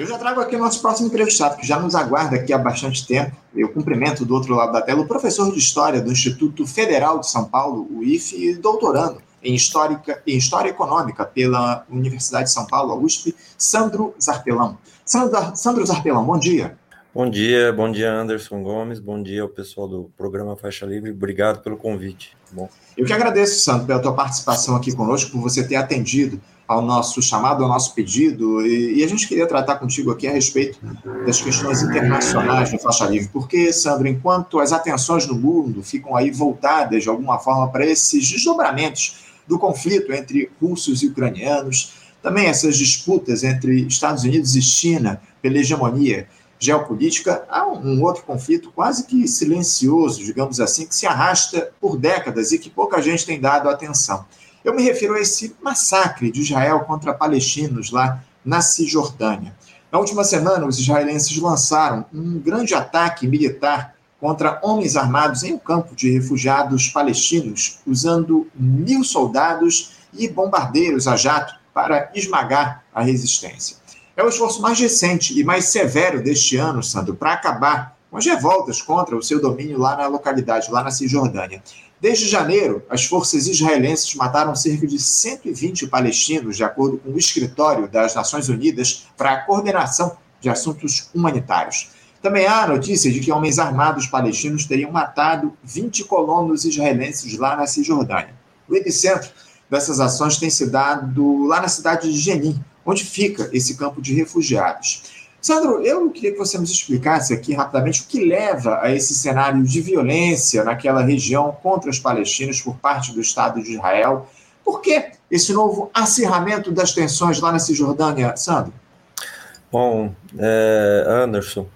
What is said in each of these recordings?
Eu já trago aqui o nosso próximo entrevistado, que já nos aguarda aqui há bastante tempo. Eu cumprimento do outro lado da tela o professor de História do Instituto Federal de São Paulo, o IFE, e doutorando em, Histórica, em História Econômica pela Universidade de São Paulo, a USP, Sandro Zarpelão. Sandro, Sandro Zarpelão, bom dia. Bom dia, bom dia Anderson Gomes, bom dia ao pessoal do programa Faixa Livre, obrigado pelo convite. Bom. Eu que agradeço, Sandro, pela tua participação aqui conosco, por você ter atendido ao nosso chamado, ao nosso pedido, e, e, a gente queria tratar contigo aqui a respeito das questões internacionais do faixa livre, porque, Sandro, enquanto as atenções no mundo ficam aí voltadas de alguma forma para esses desdobramentos do conflito entre russos e ucranianos, também essas disputas entre Estados Unidos e China pela hegemonia geopolítica, há um outro conflito quase que silencioso, digamos assim, que se arrasta por décadas e que pouca gente tem dado atenção. Eu me refiro a esse massacre de Israel contra palestinos lá na Cisjordânia. Na última semana, os israelenses lançaram um grande ataque militar contra homens armados em um campo de refugiados palestinos, usando mil soldados e bombardeiros a jato para esmagar a resistência. É o esforço mais recente e mais severo deste ano, Sandro, para acabar com as revoltas contra o seu domínio lá na localidade, lá na Cisjordânia. Desde janeiro, as forças israelenses mataram cerca de 120 palestinos, de acordo com o escritório das Nações Unidas para a coordenação de assuntos humanitários. Também há notícia de que homens armados palestinos teriam matado 20 colonos israelenses lá na Cisjordânia. O epicentro dessas ações tem se dado lá na cidade de Jenin, onde fica esse campo de refugiados. Sandro, eu queria que você nos explicasse aqui rapidamente o que leva a esse cenário de violência naquela região contra os palestinos por parte do Estado de Israel. Por que esse novo acirramento das tensões lá na Cisjordânia, Sandro? Bom, é, Anderson,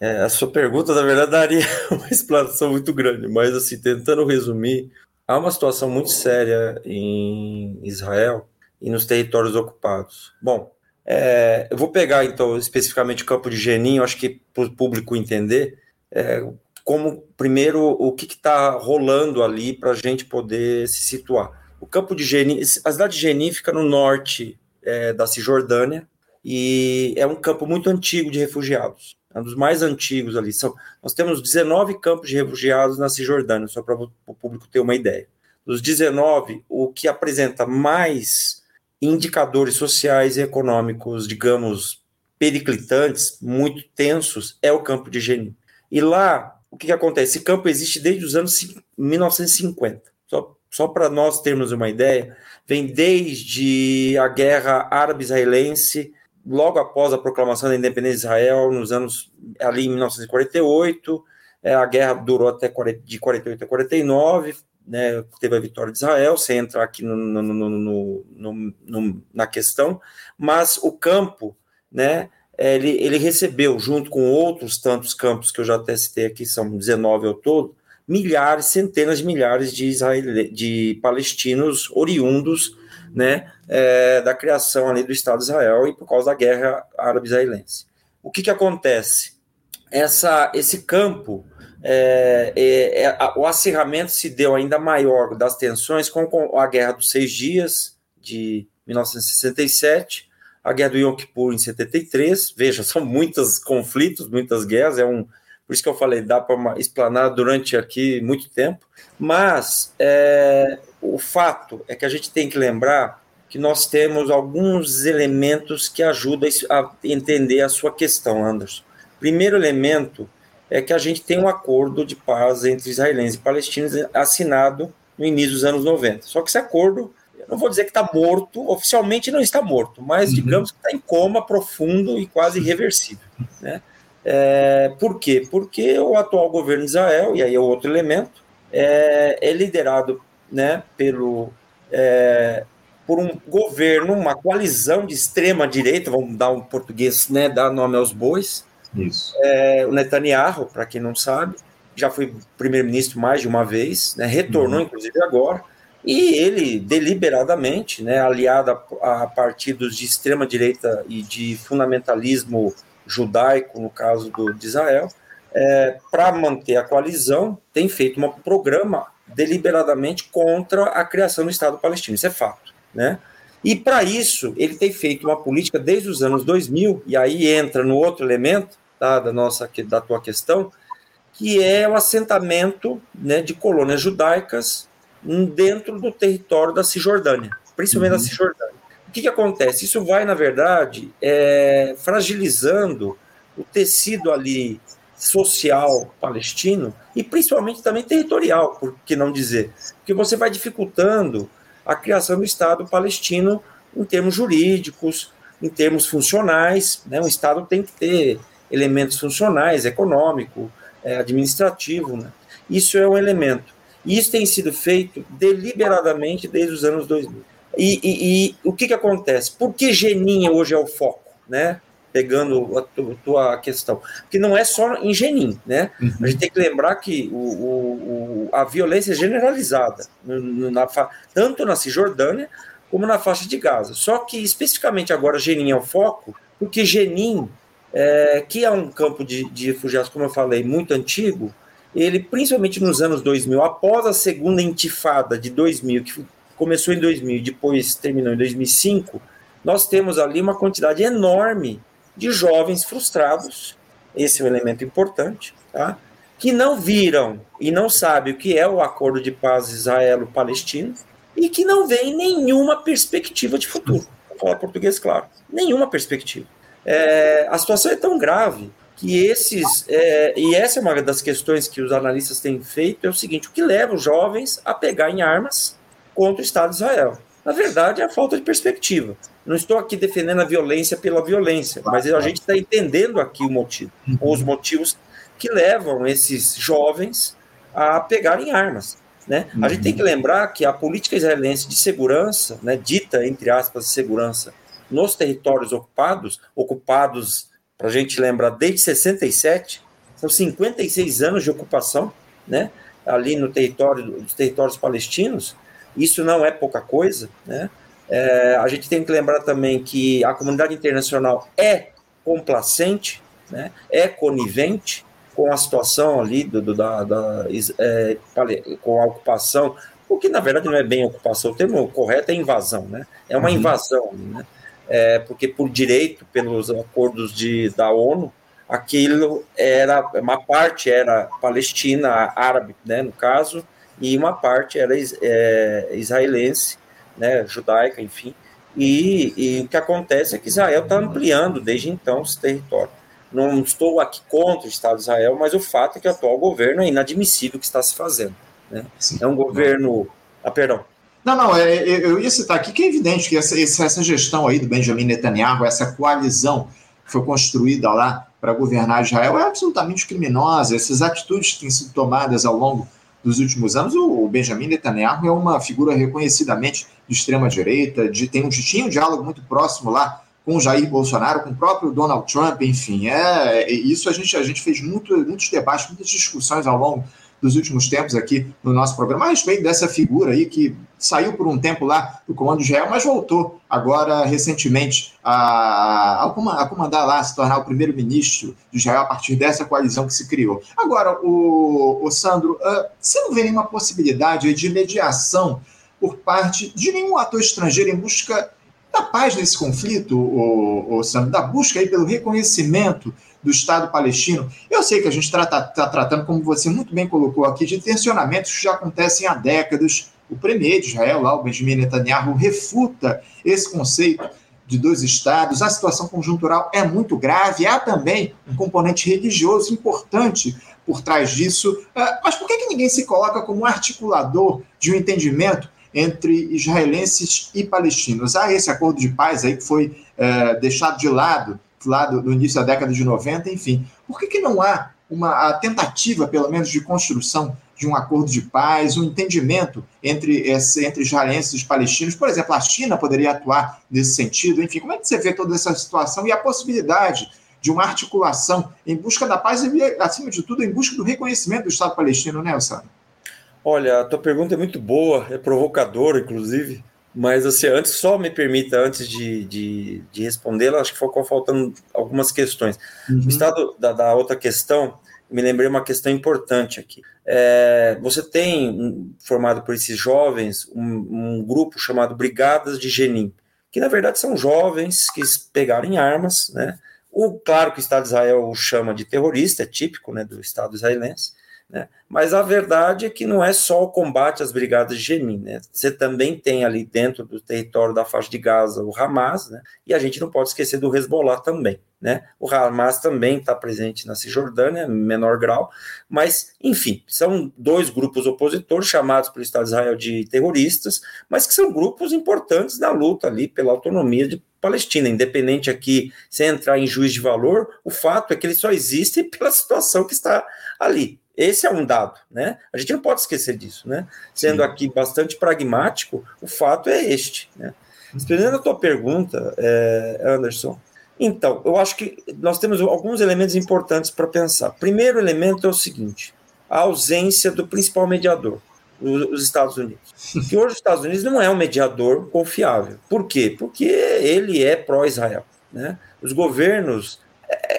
é, a sua pergunta, na verdade, daria uma explanação muito grande, mas, assim, tentando resumir, há uma situação muito séria em Israel e nos territórios ocupados. Bom, é, eu vou pegar, então, especificamente o campo de Geninho, acho que para o público entender, é, como, primeiro, o que está rolando ali para a gente poder se situar. O campo de Genin, a cidade de Genin fica no norte é, da Cisjordânia e é um campo muito antigo de refugiados, é um dos mais antigos ali. São, nós temos 19 campos de refugiados na Cisjordânia, só para o público ter uma ideia. Dos 19, o que apresenta mais indicadores sociais e econômicos, digamos, periclitantes, muito tensos, é o campo de Geni. E lá, o que, que acontece? Esse campo existe desde os anos 1950. Só, só para nós termos uma ideia, vem desde a guerra árabe-israelense, logo após a proclamação da independência de Israel, nos anos ali em 1948, é, a guerra durou até de 48 a 49, né, teve a vitória de Israel, sem entrar aqui no, no, no, na questão, mas o campo, né, ele, ele recebeu, junto com outros tantos campos que eu já até citei aqui, são 19 ao todo, milhares, centenas de milhares de, israel, de palestinos oriundos né, é, da criação ali do Estado de Israel e por causa da guerra árabe-israelense. O que, que acontece? Essa, esse campo é, é, é, o acirramento se deu ainda maior das tensões com, com, a Guerra dos Seis Dias, de 1967, a Guerra do Yom Kippur em 73. Veja, são muitos conflitos, muitas guerras, é um. Por isso que eu falei, dá para explanar durante aqui muito tempo. Mas é, o fato é que a gente tem que lembrar que nós temos alguns elementos que ajudam a entender a sua questão, Anderson. Primeiro elemento é que a gente tem um acordo de paz entre israelenses e palestinos assinado no início dos anos 90. Só que esse acordo, eu não vou dizer que está morto, oficialmente não está morto, mas uhum. digamos que está em coma profundo e quase irreversível. Né? É, por quê? Porque o atual governo de Israel, e aí é outro elemento, é, é liderado né, pelo, é, por um governo, uma coalizão de extrema direita, vamos dar um português, né, dar nome aos bois, isso. É, o Netanyahu, para quem não sabe, já foi primeiro-ministro mais de uma vez, né, retornou, uhum. inclusive, agora, e ele, deliberadamente, né, aliado a, a partidos de extrema-direita e de fundamentalismo judaico, no caso do, de Israel, é, para manter a coalizão, tem feito um programa deliberadamente contra a criação do Estado palestino. Isso é fato. Né? E para isso, ele tem feito uma política desde os anos 2000, e aí entra no outro elemento tá, da nossa da tua questão, que é o assentamento né, de colônias judaicas dentro do território da Cisjordânia, principalmente uhum. da Cisjordânia. O que, que acontece? Isso vai, na verdade, é, fragilizando o tecido ali social palestino e principalmente também territorial, por que não dizer? Porque você vai dificultando a criação do Estado palestino em termos jurídicos, em termos funcionais. Né? Um Estado tem que ter elementos funcionais, econômico, é, administrativo. Né? Isso é um elemento. E isso tem sido feito deliberadamente desde os anos 2000. E, e, e o que, que acontece? Por que Geninha hoje é o foco? Né? Pegando a tua questão, que não é só em Genin, né? Uhum. A gente tem que lembrar que o, o, o a violência é generalizada, na, tanto na Cisjordânia como na faixa de Gaza. Só que especificamente agora Genin é o foco, porque Genin, é, que é um campo de, de refugiados, como eu falei, muito antigo, ele, principalmente nos anos 2000, após a segunda intifada de 2000, que começou em 2000 e depois terminou em 2005, nós temos ali uma quantidade enorme de jovens frustrados, esse é um elemento importante, tá? que não viram e não sabem o que é o acordo de paz israelo-palestino e que não veem nenhuma perspectiva de futuro. Vou falar português claro, nenhuma perspectiva. É, a situação é tão grave que esses, é, e essa é uma das questões que os analistas têm feito, é o seguinte, o que leva os jovens a pegar em armas contra o Estado de Israel? Na verdade, é a falta de perspectiva. Não estou aqui defendendo a violência pela violência, mas a gente está entendendo aqui o motivo, uhum. os motivos que levam esses jovens a pegarem armas. Né? A gente tem que uhum. lembrar que a política israelense de segurança, né, dita entre aspas segurança, nos territórios ocupados, ocupados, para a gente lembrar, desde 67, são 56 anos de ocupação, né, ali no território dos territórios palestinos, isso não é pouca coisa, né? É, a gente tem que lembrar também que a comunidade internacional é complacente, né? é conivente com a situação ali do, do da, da é, com a ocupação, o que na verdade não é bem ocupação, o termo correto é invasão, né? É uma uhum. invasão, né? É, porque por direito, pelos acordos de, da ONU, aquilo era uma parte era palestina, árabe, né, no caso, e uma parte era é, israelense, né, judaica, enfim. E, e, o que acontece é que Israel está ampliando desde então esse território. Não estou aqui contra o Estado de Israel, mas o fato é que o atual governo é inadmissível o que está se fazendo. Né? É um governo. Ah, perdão. Não, não, é, é, eu ia citar aqui que é evidente que essa, essa gestão aí do Benjamin Netanyahu, essa coalizão que foi construída lá para governar Israel é absolutamente criminosa. Essas atitudes que têm sido tomadas ao longo dos últimos anos, o Benjamin Netanyahu é uma figura reconhecidamente de extrema-direita, de, tem um, tinha um diálogo muito próximo lá com o Jair Bolsonaro, com o próprio Donald Trump, enfim, é, é isso a gente, a gente fez muito, muitos debates, muitas discussões ao longo dos últimos tempos aqui no nosso programa, a respeito dessa figura aí que saiu por um tempo lá do Comando de Israel, mas voltou agora recentemente a, a, comandar lá, se tornar o primeiro-ministro de Israel a partir dessa coalizão que se criou. Agora, o, o Sandro, uh, você não vê nenhuma possibilidade de mediação por parte de nenhum ator estrangeiro em busca da paz nesse conflito, o, o Sandro, da busca aí pelo reconhecimento do Estado palestino. Eu sei que a gente está tá tratando, como você muito bem colocou aqui, de tensionamentos que já acontecem há décadas. O premier de Israel, lá, o Benjamin Netanyahu, refuta esse conceito de dois estados. A situação conjuntural é muito grave. Há também um componente religioso importante por trás disso. Ah, mas por que, que ninguém se coloca como articulador de um entendimento entre israelenses e palestinos? Há esse acordo de paz aí que foi é, deixado de lado lá do, do, início da década de 90, enfim. Por que, que não há uma tentativa, pelo menos, de construção de um acordo de paz, um entendimento entre, esse, entre israelenses e palestinos? Por exemplo, a China poderia atuar nesse sentido. Enfim, como é que você vê toda essa situação e a possibilidade de uma articulação em busca da paz e, acima de tudo, em busca do reconhecimento do Estado palestino, né? Olha, a tua pergunta é muito boa, é provocadora, inclusive. Mas assim, antes, só me permita, antes de, de, de respondê-la, acho que ficou faltando algumas questões. Uhum. O estado da, da, outra questão, me lembrei uma questão importante aqui. É, você tem, formado por esses jovens, um, um, grupo chamado Brigadas de Genim. que na verdade são jovens que pegaram armas, né? O, claro que o Estado de Israel o chama de terrorista, é típico né, do Estado israelense, né? Mas a verdade é que não é só o combate às brigadas de né? Você também tem ali dentro do território da faixa de Gaza o Hamas, né? E a gente não pode esquecer do Hezbollah também, né? O Hamas também está presente na Cisjordânia, em menor grau, mas, enfim, são dois grupos opositores chamados pelo Estado de Israel de terroristas, mas que são grupos importantes na luta ali pela autonomia de Palestina, independente aqui, sem entrar em juiz de valor, o fato é que eles só existem pela situação que está ali, esse é um dado, né? A gente não pode esquecer disso, né? Sendo Sim. aqui bastante pragmático, o fato é este, né? Respondendo a tua pergunta, é, Anderson, então, eu acho que nós temos alguns elementos importantes para pensar. Primeiro elemento é o seguinte: a ausência do principal mediador, os Estados Unidos. Que hoje os Estados Unidos não é um mediador confiável. Por quê? Porque ele é pró-Israel. Né? Os governos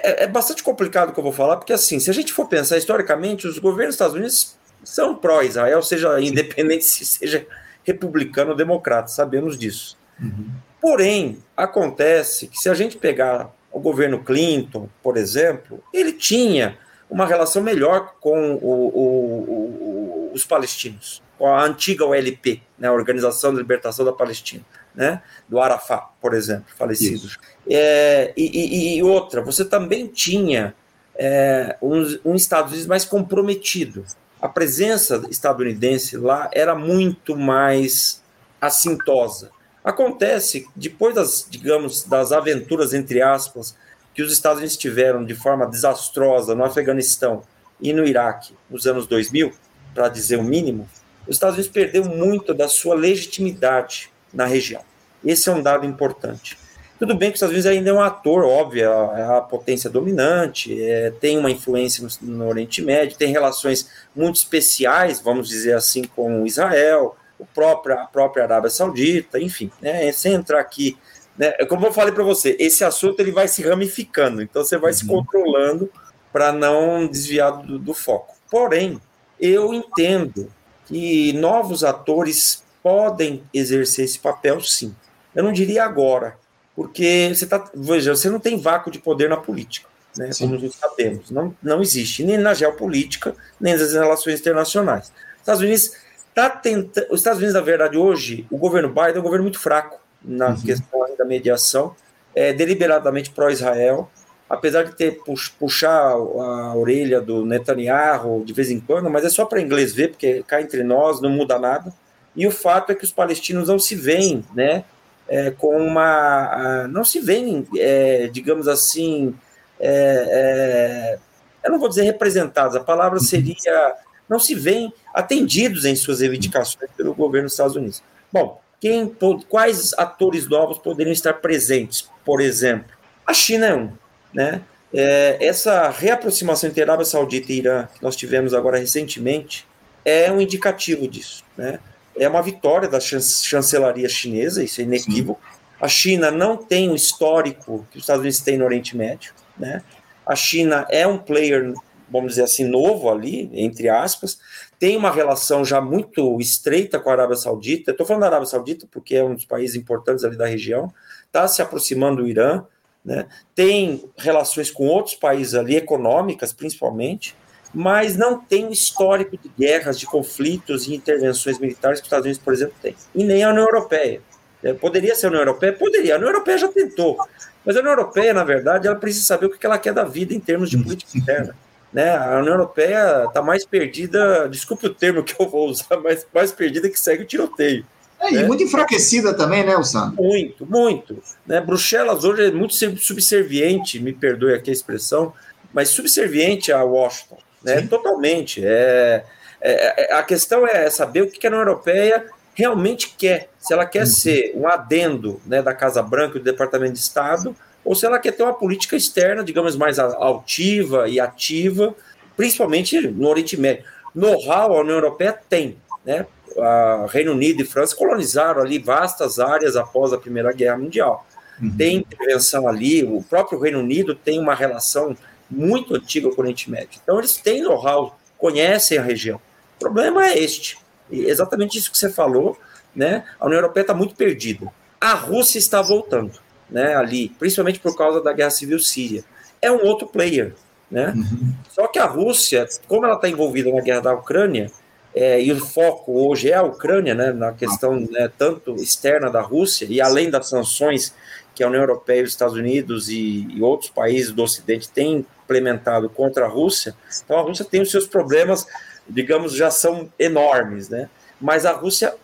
é, é, bastante complicado o que eu vou falar, porque assim, se a gente for pensar historicamente, os governos dos Estados Unidos são pró-Israel, seja independente se seja republicano ou democrata, sabemos disso. Uhum. Porém, acontece que se a gente pegar o governo Clinton, por exemplo, ele tinha uma relação melhor com o, o, o, os palestinos, com a antiga OLP, né, a Organização de Libertação da Palestina né, do Arafat, por exemplo, falecido. É, e, e, outra, você também tinha é, um, um Estados Unidos mais comprometido. A presença estadunidense lá era muito mais assintosa. Acontece, depois das, digamos, das aventuras, entre aspas, que os Estados Unidos tiveram de forma desastrosa no Afeganistão e no Iraque nos anos 2000, para dizer o mínimo, os Estados Unidos perdeu muito da sua legitimidade na região. Esse é um dado importante. Tudo bem que os Estados Unidos ainda é um ator, óbvio, é a potência dominante, é, tem uma influência no, no, Oriente Médio, tem relações muito especiais, vamos dizer assim, com Israel, o próprio, a própria Arábia Saudita, enfim, né, sem entrar aqui. Né, como eu falei para você, esse assunto ele vai se ramificando, então você vai uhum. se controlando para não desviar do, do foco. Porém, eu entendo que novos atores podem exercer esse papel, sim. Eu não diria agora, porque você tá, veja, você não tem vácuo de poder na política, né? Sim. Como nós sabemos, não, não existe nem na geopolítica nem nas relações internacionais. Os Estados Unidos tá tentando, os Estados Unidos na verdade hoje, o governo Biden é um governo muito fraco na uhum. questão da mediação, é deliberadamente pró-Israel, apesar de ter puxar a orelha do Netanyahu de vez em quando, mas é só para inglês ver, porque cá entre nós não muda nada. E o fato é que os palestinos não se veem, né, é, com uma. não se veem, é, digamos assim, é, é, eu não vou dizer representados, a palavra uhum. seria. não se veem atendidos em suas reivindicações pelo governo dos Estados Unidos. Bom, quem, quais atores novos poderiam estar presentes? Por exemplo, a China é um, né? É, essa reaproximação entre Arábia Saudita e Irã que nós tivemos agora recentemente é um indicativo disso, né? É uma vitória da chancelaria chinesa, isso é inequívoco. Sim. A China não tem o histórico que os Estados Unidos têm no Oriente Médio, né? A China é um player, vamos dizer assim, novo ali, entre aspas, tem uma relação já muito estreita com a Arábia Saudita. Estou falando da Arábia Saudita porque é um dos países importantes ali da região, está se aproximando do Irã, né? tem relações com outros países ali, econômicas principalmente, mas não tem o histórico de guerras, de conflitos e intervenções militares que os Estados Unidos, por exemplo, tem. E nem a União Europeia. É, poderia ser a União Europeia? Poderia. A União Europeia já tentou. Mas a União Europeia, na verdade, ela precisa saber o que ela quer da vida em termos de política interna. Né? A União Europeia está mais perdida, desculpe o termo que eu vou usar, mas mais perdida que segue o tiroteio. É, né? E muito enfraquecida também, né, Sandro? Muito, muito. Né? Bruxelas hoje é muito subserviente, me perdoe aqui a expressão, mas subserviente a Washington né? Totalmente. É, é, é, a questão é saber o que a União Europeia realmente quer. Se ela quer uhum. ser um adendo né, da Casa Branca e do Departamento de Estado, ou se ela quer ter uma política externa, digamos, mais altiva e ativa, principalmente no Oriente Médio. Know-how a União Europeia tem. Né? A Reino Unido e França colonizaram ali vastas áreas após a Primeira Guerra Mundial. Uhum. Tem intervenção ali, o próprio Reino Unido tem uma relação muito antiga com o Oriente Médio. Então, eles têm know-how, conhecem a região. O problema é este. E exatamente isso que você falou, né? A União Europeia está muito perdida. A Rússia está voltando, né, ali, principalmente por causa da guerra civil síria. É um outro player, né? Uhum. Só que a Rússia, como ela está envolvida na guerra da Ucrânia, é, e o foco hoje é a Ucrânia, né, na questão né, tanto externa da Rússia, e além das sanções que a União Europeia, os Estados Unidos e, e outros países do Ocidente têm implementado contra a Rússia, então a Rússia tem os seus problemas, digamos, já são enormes, né? Mas a Rússia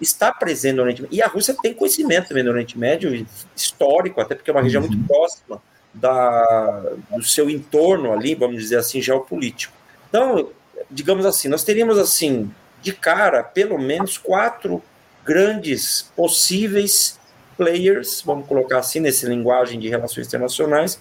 está presente no Oriente Médio, e a Rússia tem conhecimento também no Oriente Médio, histórico, até porque é uma região muito uhum. próxima da, do seu entorno ali, vamos dizer assim, geopolítico. Então, digamos assim, nós teríamos assim, de cara, pelo menos quatro grandes possíveis players, vamos colocar assim, nessa linguagem de relações internacionais,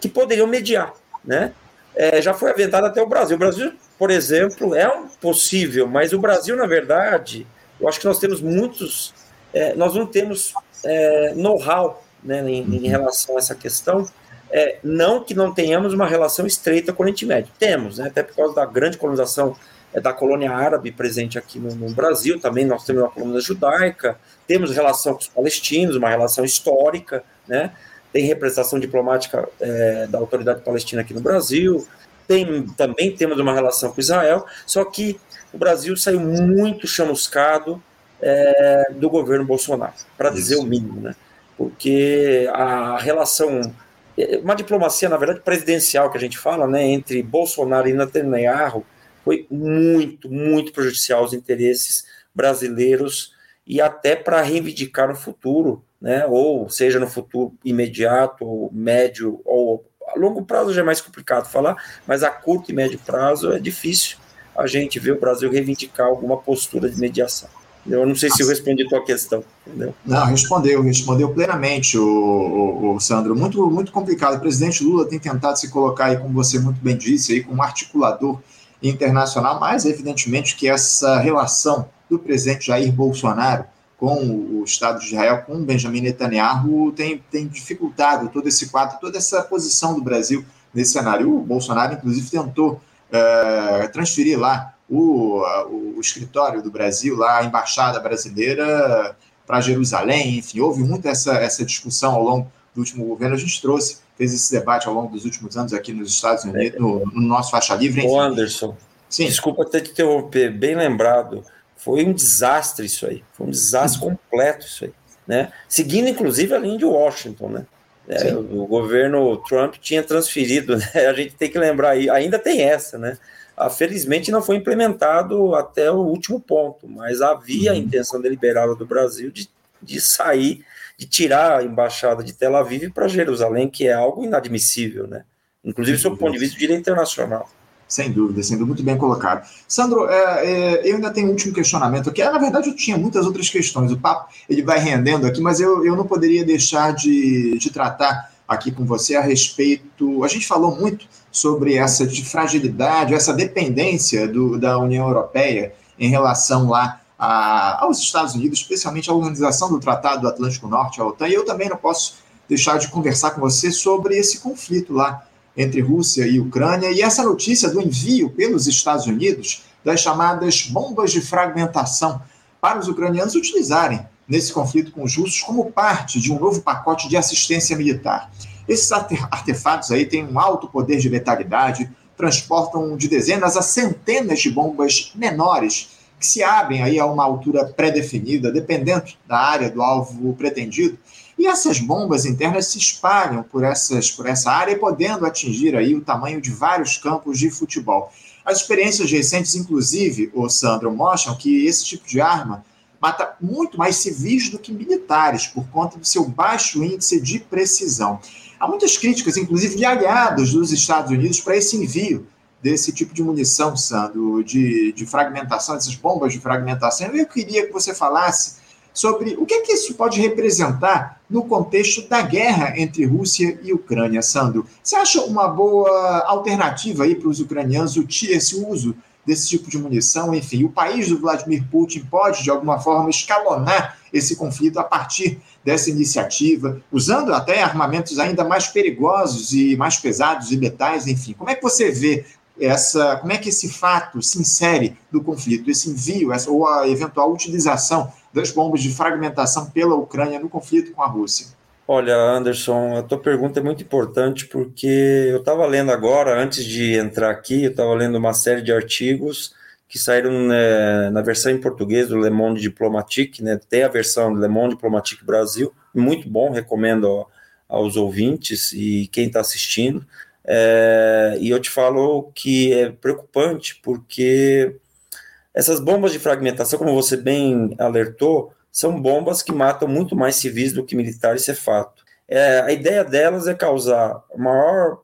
que poderiam mediar, né? É, já foi aventado até o Brasil. O Brasil, por exemplo, é um possível, mas o Brasil, na verdade, eu acho que nós temos muitos, é, nós não temos é, know-how né, em, em, uhum. relação a essa questão. É, não que não tenhamos uma relação estreita com o Oriente Médio, temos, né, até por causa da grande colonização é, da colônia árabe presente aqui no, no, Brasil, também nós temos uma colônia judaica, temos relação com os palestinos, uma relação histórica, né, tem representação diplomática é, da autoridade palestina aqui no Brasil, tem, também temos uma relação com Israel, só que o Brasil saiu muito chamuscado é, do governo Bolsonaro, para dizer o mínimo, né? porque a relação, uma diplomacia, na verdade, presidencial que a gente fala, né, entre Bolsonaro e Netanyahu, foi muito, muito prejudicial aos interesses brasileiros e até para reivindicar no futuro, né, ou seja, no futuro imediato, ou médio, ou a longo prazo já é mais complicado falar, mas a curto e médio prazo é difícil a gente ver o Brasil reivindicar alguma postura de mediação. Eu não sei se eu respondi a tua questão. Entendeu? Não, respondeu, respondeu plenamente, o, o, o, Sandro. Muito, muito complicado. O presidente Lula tem tentado se colocar aí, como você muito bem disse, aí, como articulador internacional, mas evidentemente que essa relação do presidente Jair Bolsonaro com o Estado de Israel, com Benjamin Netanyahu, tem, tem dificultado todo esse quadro, toda essa posição do Brasil nesse cenário. O Bolsonaro, inclusive, tentou é, transferir lá o, o, escritório do Brasil, lá a embaixada brasileira para Jerusalém, enfim, houve muito essa, essa discussão ao longo do último governo, a gente trouxe, fez esse debate ao longo dos últimos anos aqui nos Estados Unidos, no, no nosso faixa livre. Enfim. Ô Anderson, Sim. desculpa até te interromper, bem lembrado, foi um desastre isso aí, foi um desastre Sim. completo isso aí, né? Seguindo inclusive a linha de Washington, né? É, o governo Trump tinha transferido, né? a gente tem que lembrar aí, ainda tem essa, né? Ah, felizmente não foi implementado até o último ponto, mas havia uhum. a intenção deliberada do Brasil de, de sair, de tirar a embaixada de Tel Aviv para Jerusalém, que é algo inadmissível, né? Inclusive, sob o ponto de vista do direito internacional. Sem dúvida, sendo muito bem colocado. Sandro, é, é, eu ainda tenho um último questionamento aqui. Na verdade, eu tinha muitas outras questões. O papo ele vai rendendo aqui, mas eu, eu não poderia deixar de, de tratar aqui com você a respeito. A gente falou muito sobre essa fragilidade, essa dependência do, da União Europeia em relação lá a, aos Estados Unidos, especialmente a organização do Tratado do Atlântico Norte, a OTAN. E eu também não posso deixar de conversar com você sobre esse conflito lá entre Rússia e Ucrânia e essa notícia do envio pelos Estados Unidos das chamadas bombas de fragmentação para os ucranianos utilizarem nesse conflito com os russos como parte de um novo pacote de assistência militar. Esses artefatos aí têm um alto poder de letalidade, transportam de dezenas a centenas de bombas menores que se abrem aí a uma altura pré-definida, dependendo da área do alvo pretendido. E essas bombas internas se espalham por, essas, por essa área, podendo atingir aí o tamanho de vários campos de futebol. As experiências recentes, inclusive, o Sandro, mostram que esse tipo de arma mata muito mais civis do que militares, por conta do seu baixo índice de precisão. Há muitas críticas, inclusive de aliados dos Estados Unidos, para esse envio desse tipo de munição, Sandro, de, de fragmentação, dessas bombas de fragmentação. Eu queria que você falasse sobre o que, é que isso pode representar no contexto da guerra entre Rússia e Ucrânia, Sandro. Você acha uma boa alternativa aí para os ucranianos esse uso desse tipo de munição. Enfim, o país do Vladimir Putin pode, de alguma forma, escalonar esse conflito a partir dessa iniciativa, usando até armamentos ainda mais perigosos e mais pesados e letais, enfim. Como é que você vê essa, como é que esse fato se insere no conflito, esse envio, essa, ou a eventual utilização das bombas de fragmentação pela Ucrânia no conflito com a Rússia? Olha, Anderson, a tua pergunta é muito importante porque eu estava lendo agora, antes de entrar aqui, eu estava lendo uma série de artigos que saíram né, na versão em português do Le Monde Diplomatique, né? Tem a versão do Le Monde Diplomatique Brasil, muito bom, recomendo aos ouvintes e quem está assistindo. É, e eu te falo que é preocupante porque essas bombas de fragmentação, como você bem alertou, são bombas que matam muito mais civis do que militares, isso é fato. É, a ideia delas é causar maior,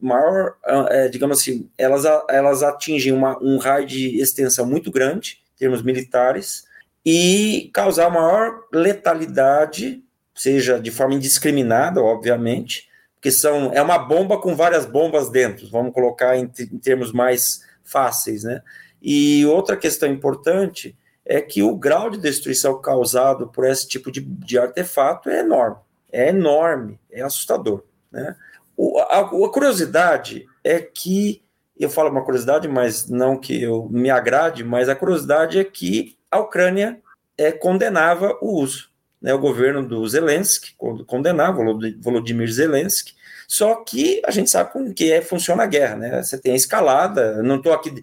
maior é, digamos assim, elas, elas atingem uma, um raio de extensão muito grande, em termos militares, e causar maior letalidade, seja de forma indiscriminada, obviamente, porque são, é uma bomba com várias bombas dentro, vamos colocar em, em termos mais fáceis, né? E outra questão importante é que o grau de destruição causado por esse tipo de, de artefato é enorme. É enorme, é assustador. Né? O, a, a, curiosidade é que, eu falo uma curiosidade, mas não que eu me agrade, mas a curiosidade é que a Ucrânia é, condenava o uso. Né? O governo do Zelensky condenava, Volodymyr Zelensky, só que a gente sabe como que é, funciona a guerra, né? Você tem a escalada, não estou aqui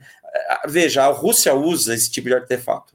veja, a Rússia usa esse tipo de artefato.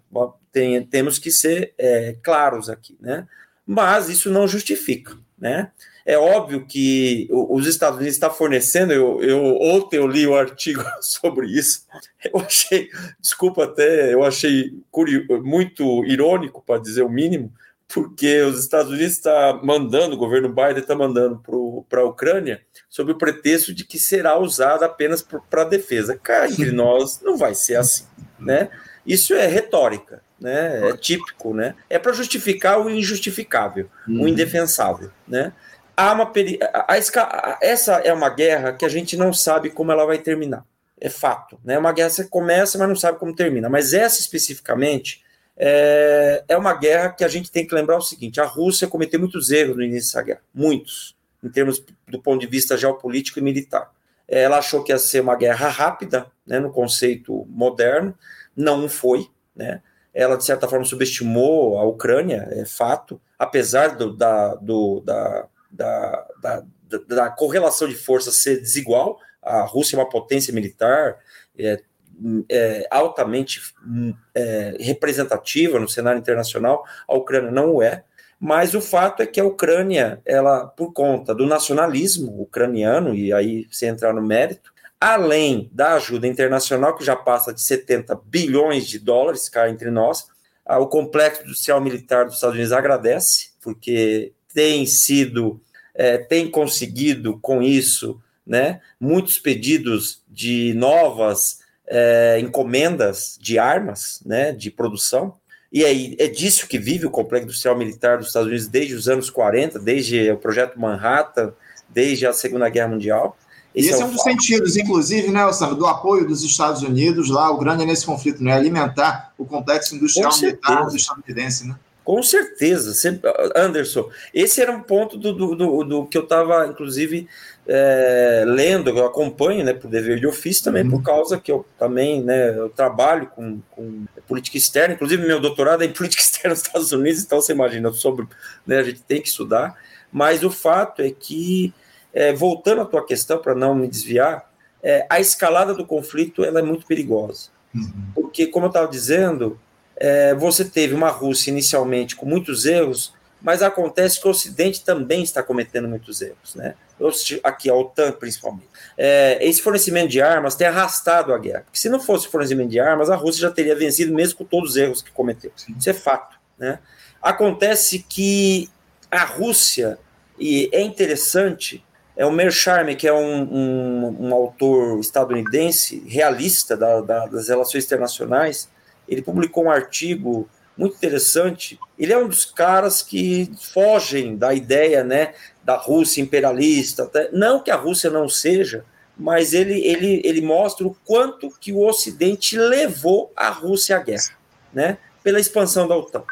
Tem, temos que ser é, claros aqui, né? Mas isso não justifica, né? É óbvio que os Estados Unidos estão fornecendo. Eu, eu ontem eu li o um artigo sobre isso. Eu achei, desculpa até, eu achei curioso, muito irônico para dizer o mínimo, porque os Estados Unidos está mandando, o governo Biden está mandando para a Ucrânia sob o pretexto de que será usada apenas para defesa. Cá entre nós não vai ser assim, né? Isso é retórica, né? É típico, né? É para justificar o injustificável, uhum. o indefensável, né? Há uma a, a, essa é uma guerra que a gente não sabe como ela vai terminar. É fato, né? Uma guerra você começa, mas não sabe como termina. Mas essa especificamente é, é uma guerra que a gente tem que lembrar o seguinte: a Rússia cometeu muitos erros no início dessa guerra, muitos, em termos do ponto de vista geopolítico e militar. Ela achou que ia ser uma guerra rápida, né, no conceito moderno, não foi, né? Ela, de certa forma, subestimou a Ucrânia, é fato, apesar do, da, do, da, da, da, da correlação de forças ser desigual. A Rússia é uma potência militar, é, é, altamente é, representativa no cenário internacional, a Ucrânia não é, mas o fato é que a Ucrânia, ela, por conta do nacionalismo ucraniano, e aí se entrar no mérito, além da ajuda internacional, que já passa de 70 bilhões de dólares, cá entre nós, o complexo industrial militar dos Estados Unidos agradece, porque tem sido, é, tem conseguido com isso, né, muitos pedidos de novas é, encomendas de armas, né, de produção, e aí é disso que vive o complexo industrial militar dos Estados Unidos desde os anos 40, desde o projeto Manhattan, desde a Segunda Guerra Mundial. Esse, esse é, é, um dos sentidos, inclusive, né, Osama, do apoio dos Estados Unidos lá, o grande nesse conflito, né, alimentar o complexo industrial militar dos estadunidense, né? Com certeza, Anderson. Esse era um ponto do, do, do, do que eu estava, inclusive, é, lendo, eu acompanho, né, por dever de ofício também, uhum. por causa que eu também, né, eu trabalho com, com política externa, inclusive meu doutorado é em política externa nos Estados Unidos, então você imagina sobre, né, a gente tem que estudar, mas o fato é que, é, voltando à tua questão, para não me desviar, é, a escalada do conflito ela é muito perigosa, uhum. porque, como eu estava dizendo, é, você teve uma Rússia inicialmente com muitos erros, mas acontece que o Ocidente também está cometendo muitos erros, né? Aqui a OTAN principalmente. É, esse fornecimento de armas tem arrastado a guerra. Porque se não fosse o fornecimento de armas, a Rússia já teria vencido mesmo com todos os erros que cometeu. Isso é fato, né? Acontece que a Rússia e é interessante é o Mearsheimer, que é um, um, um autor estadunidense, realista da, da, das relações internacionais, ele publicou um artigo muito interessante. Ele é um dos caras que fogem da ideia, né, da Rússia imperialista. Até, não que a Rússia não seja, mas ele, ele, ele mostra o quanto que o Ocidente levou a Rússia à guerra, né, pela expansão da OTAN.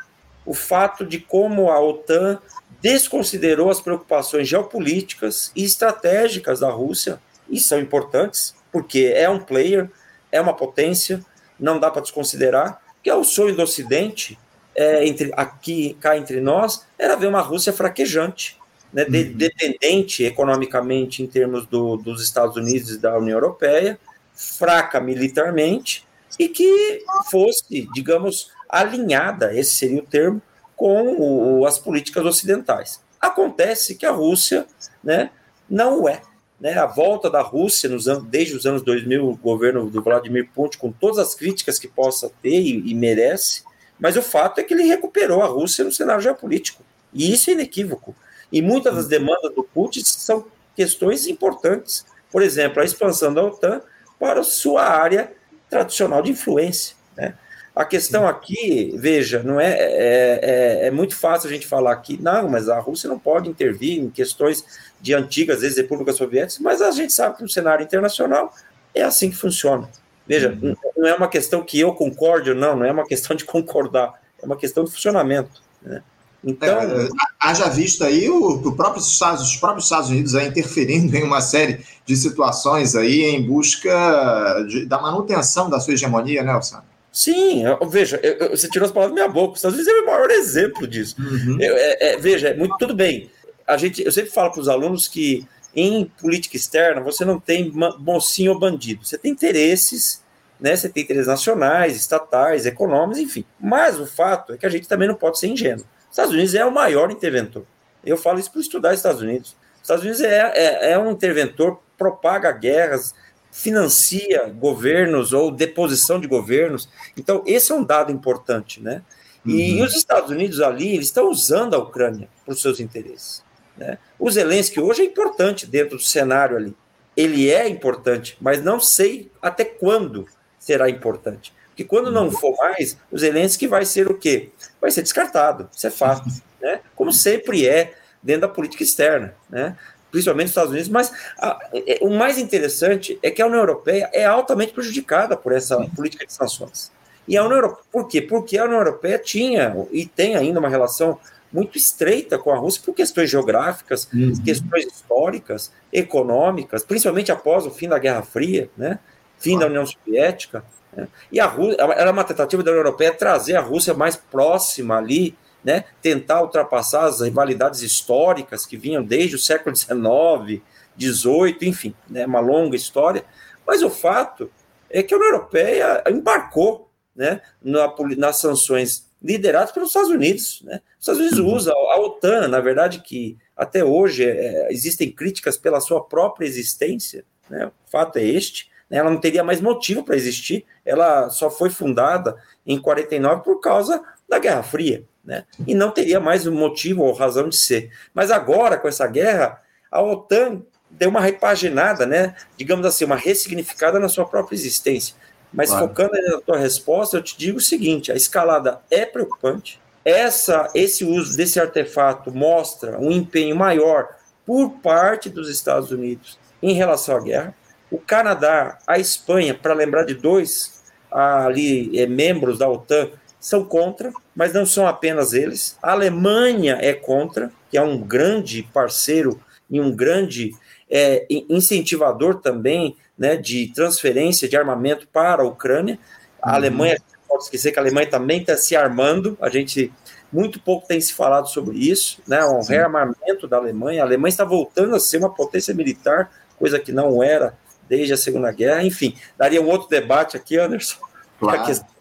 O fato de como a OTAN desconsiderou as preocupações geopolíticas e estratégicas da Rússia, e são importantes, porque é um player, é uma potência, não dá para desconsiderar, que é o sonho do Ocidente é, entre, aqui, cá entre nós, era ver uma Rússia fraquejante, né, de, uhum. dependente economicamente em termos do, dos Estados Unidos e da União Europeia, fraca militarmente, e que fosse, digamos, alinhada, esse seria o termo, com o, as políticas ocidentais. Acontece que a Rússia né, não é. Né, a volta da Rússia nos anos, desde os anos 2000, o governo do Vladimir Putin, com todas as críticas que possa ter e, e merece, mas o fato é que ele recuperou a Rússia no cenário geopolítico. E isso é inequívoco. E muitas das demandas do Putin são questões importantes. Por exemplo, a expansão da OTAN para sua área tradicional de influência. Né? A questão aqui, veja, não é, é, é, é, muito fácil a gente falar aqui, não, mas a Rússia não pode intervir em questões de antigas ex-repúblicas soviéticas, mas a gente sabe que no cenário internacional é assim que funciona. Veja, uhum. não é uma questão que eu concorde ou não, não é uma questão de concordar, é uma questão de funcionamento. Né? Então, é, haja visto aí o, o próprio Estados, os próprios Estados Unidos aí interferindo em uma série de situações aí em busca de, da manutenção da sua hegemonia, né, Alessandro? Sim, eu, veja, eu, você tirou as palavras da minha boca. Os Estados Unidos é o maior exemplo disso. Uhum. É, é, veja, é muito tudo bem. A gente, eu sempre falo para os alunos que em política externa você não tem mocinho ou bandido. Você tem interesses, né? Você tem interesses nacionais, estatais, econômicos, enfim. Mas o fato é que a gente também não pode ser ingênuo. Os Estados Unidos é o maior interventor. Eu falo isso por estudar os Estados Unidos. Os Estados Unidos é, é, é um interventor, propaga guerras, financia governos ou deposição de governos. Então, esse é um dado importante, né? E, uhum. os Estados Unidos ali, eles estão usando a Ucrânia para os seus interesses. Né? O Zelensky hoje é importante dentro do cenário ali. Ele é importante, mas não sei até quando será importante. Porque quando não for mais, o Zelensky vai ser o quê? Vai ser descartado, isso é fato, né? Como sempre é dentro da política externa, né? Principalmente nos Estados Unidos, mas a, é, o mais interessante é que a União Europeia é altamente prejudicada por essa política de sanções. E a União Europeia, por quê? Porque a União Europeia tinha e tem ainda uma relação muito estreita com a Rússia por questões geográficas, uhum. questões históricas, econômicas, principalmente após o fim da Guerra Fria, né? fim ah. da União Soviética. Né? E a Rússia, era uma tentativa da União Europeia trazer a Rússia mais próxima ali, né? tentar ultrapassar as rivalidades históricas que vinham desde o século XIX, XVIII, enfim, né? uma longa história. Mas o fato é que a União Europeia embarcou né? Na, nas sanções lideradas pelos Estados Unidos. Né? Os Estados Unidos uhum. usam a OTAN, na verdade, que até hoje é, existem críticas pela sua própria existência, né? o fato é este, né? ela não teria mais motivo para existir, ela só foi fundada em 49 por causa da Guerra Fria, né? e não teria mais motivo ou razão de ser. Mas agora, com essa guerra, a OTAN deu uma repaginada, né? digamos assim, uma ressignificada na sua própria existência. Mas claro. focando na tua resposta, eu te digo o seguinte: a escalada é preocupante. Essa, esse uso desse artefato mostra um empenho maior por parte dos Estados Unidos em relação à guerra o Canadá, a Espanha, para lembrar de dois ali é, membros da OTAN, são contra, mas não são apenas eles. A Alemanha é contra, que é um grande parceiro e um grande é, incentivador também né, de transferência de armamento para a Ucrânia. A uhum. Alemanha, pode esquecer que a Alemanha também está se armando, a gente muito pouco tem se falado sobre isso, né, um Sim. rearmamento da Alemanha. A Alemanha está voltando a ser uma potência militar, coisa que não era desde a Segunda Guerra. Enfim, daria um outro debate aqui, Anderson. Claro. A questão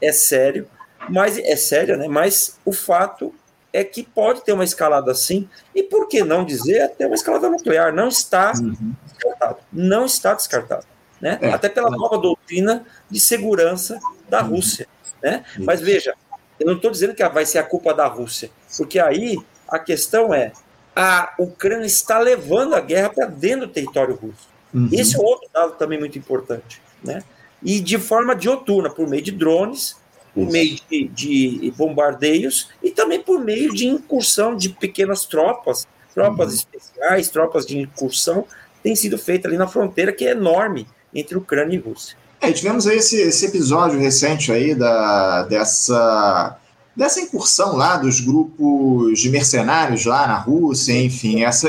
é sério, mas é séria, né? Mas o fato é que pode ter uma escalada assim, e por que não dizer até uma escalada nuclear? Não está uhum. descartado. Não está descartado. Né? É, até pela nova doutrina de segurança da uhum. Rússia. Né? Mas veja, eu não estou dizendo que vai ser a culpa da Rússia, porque aí a questão é a Ucrânia está levando a guerra para dentro do território russo. Uhum. Esse é outro dado também muito importante. Né? E de forma dioturna, por meio de drones, por meio de, de, bombardeios e também por meio de incursão de pequenas tropas, tropas uhum. especiais, tropas de incursão, tem sido feita ali na fronteira, que é enorme entre Ucrânia e Rússia. É, tivemos aí esse, esse episódio recente aí da, dessa dessa incursão lá dos grupos de mercenários lá na Rússia, enfim, essa,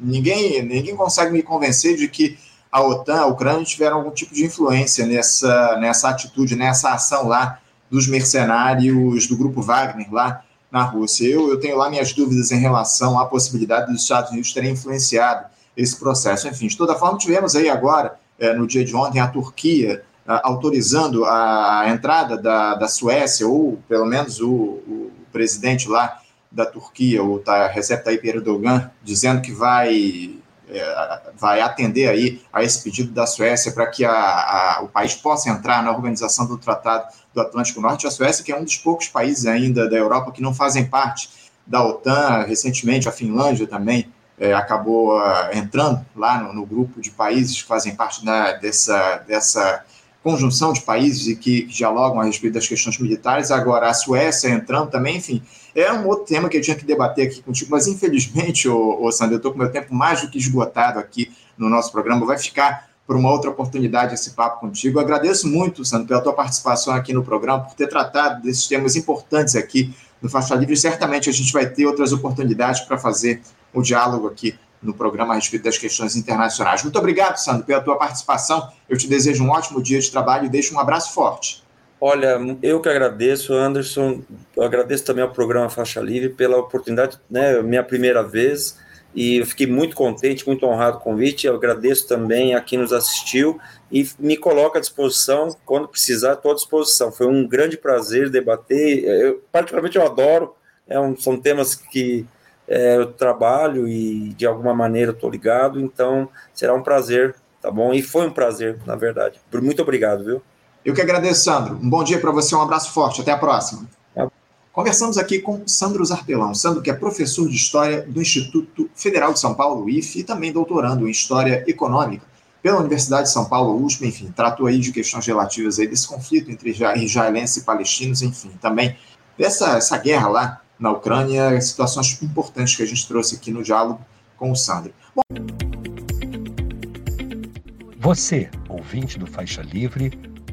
ninguém, ninguém consegue me convencer de que a OTAN, a Ucrânia tiveram algum tipo de influência nessa, nessa atitude, nessa ação lá dos mercenários do grupo Wagner lá na Rússia. Eu, eu tenho lá minhas dúvidas em relação à possibilidade dos Estados Unidos terem influenciado esse processo. Enfim, de toda forma, tivemos aí agora, é, no dia de ontem, a Turquia autorizando a entrada da, da Suécia, ou pelo menos o, o presidente lá da Turquia, o Recep Tayyip Erdogan, dizendo que vai vai atender aí a esse pedido da Suécia para que a, a, o país possa entrar na organização do Tratado do Atlântico Norte. A Suécia, que é um dos poucos países ainda da Europa que não fazem parte da OTAN, recentemente a Finlândia também é, acabou uh, entrando lá no, no, grupo de países que fazem parte da, dessa, dessa conjunção de países e que, que dialogam a respeito das questões militares. Agora, a Suécia entrando também, enfim, é um outro tema que eu tinha que debater aqui contigo, mas infelizmente, ô Sandra, eu estou com meu tempo mais do que esgotado aqui no nosso programa, vai ficar por uma outra oportunidade esse papo contigo. Eu agradeço muito, Sandro, pela tua participação aqui no programa, por ter tratado desses temas importantes aqui no Faixa Livre. Certamente a gente vai ter outras oportunidades para fazer o diálogo aqui no programa a respeito das questões internacionais. Muito obrigado, Sandro, pela tua participação. Eu te desejo um ótimo dia de trabalho e deixo um abraço forte. Olha, eu que agradeço, Anderson. Eu agradeço também ao programa Faixa Livre pela oportunidade, né? Minha primeira vez e eu fiquei muito contente, muito honrado com o convite. Eu agradeço também a quem nos assistiu e me coloco à disposição quando precisar, estou à disposição. Foi um grande prazer debater. Eu, particularmente, eu adoro. É um, são temas que é, eu trabalho e de alguma maneira estou ligado, então será um prazer, tá bom? E foi um prazer, na verdade. Muito obrigado, viu? Eu que agradeço, Sandro. Um bom dia para você, um abraço forte. Até a próxima. É. Conversamos aqui com Sandro Zarpelão. Sandro, que é professor de História do Instituto Federal de São Paulo, IFE, e também doutorando em História Econômica pela Universidade de São Paulo, USP, enfim, tratou aí de questões relativas aí desse conflito entre israelenses e palestinos, enfim, também dessa essa guerra lá na Ucrânia, situações importantes que a gente trouxe aqui no diálogo com o Sandro. Bom... Você, ouvinte do Faixa Livre,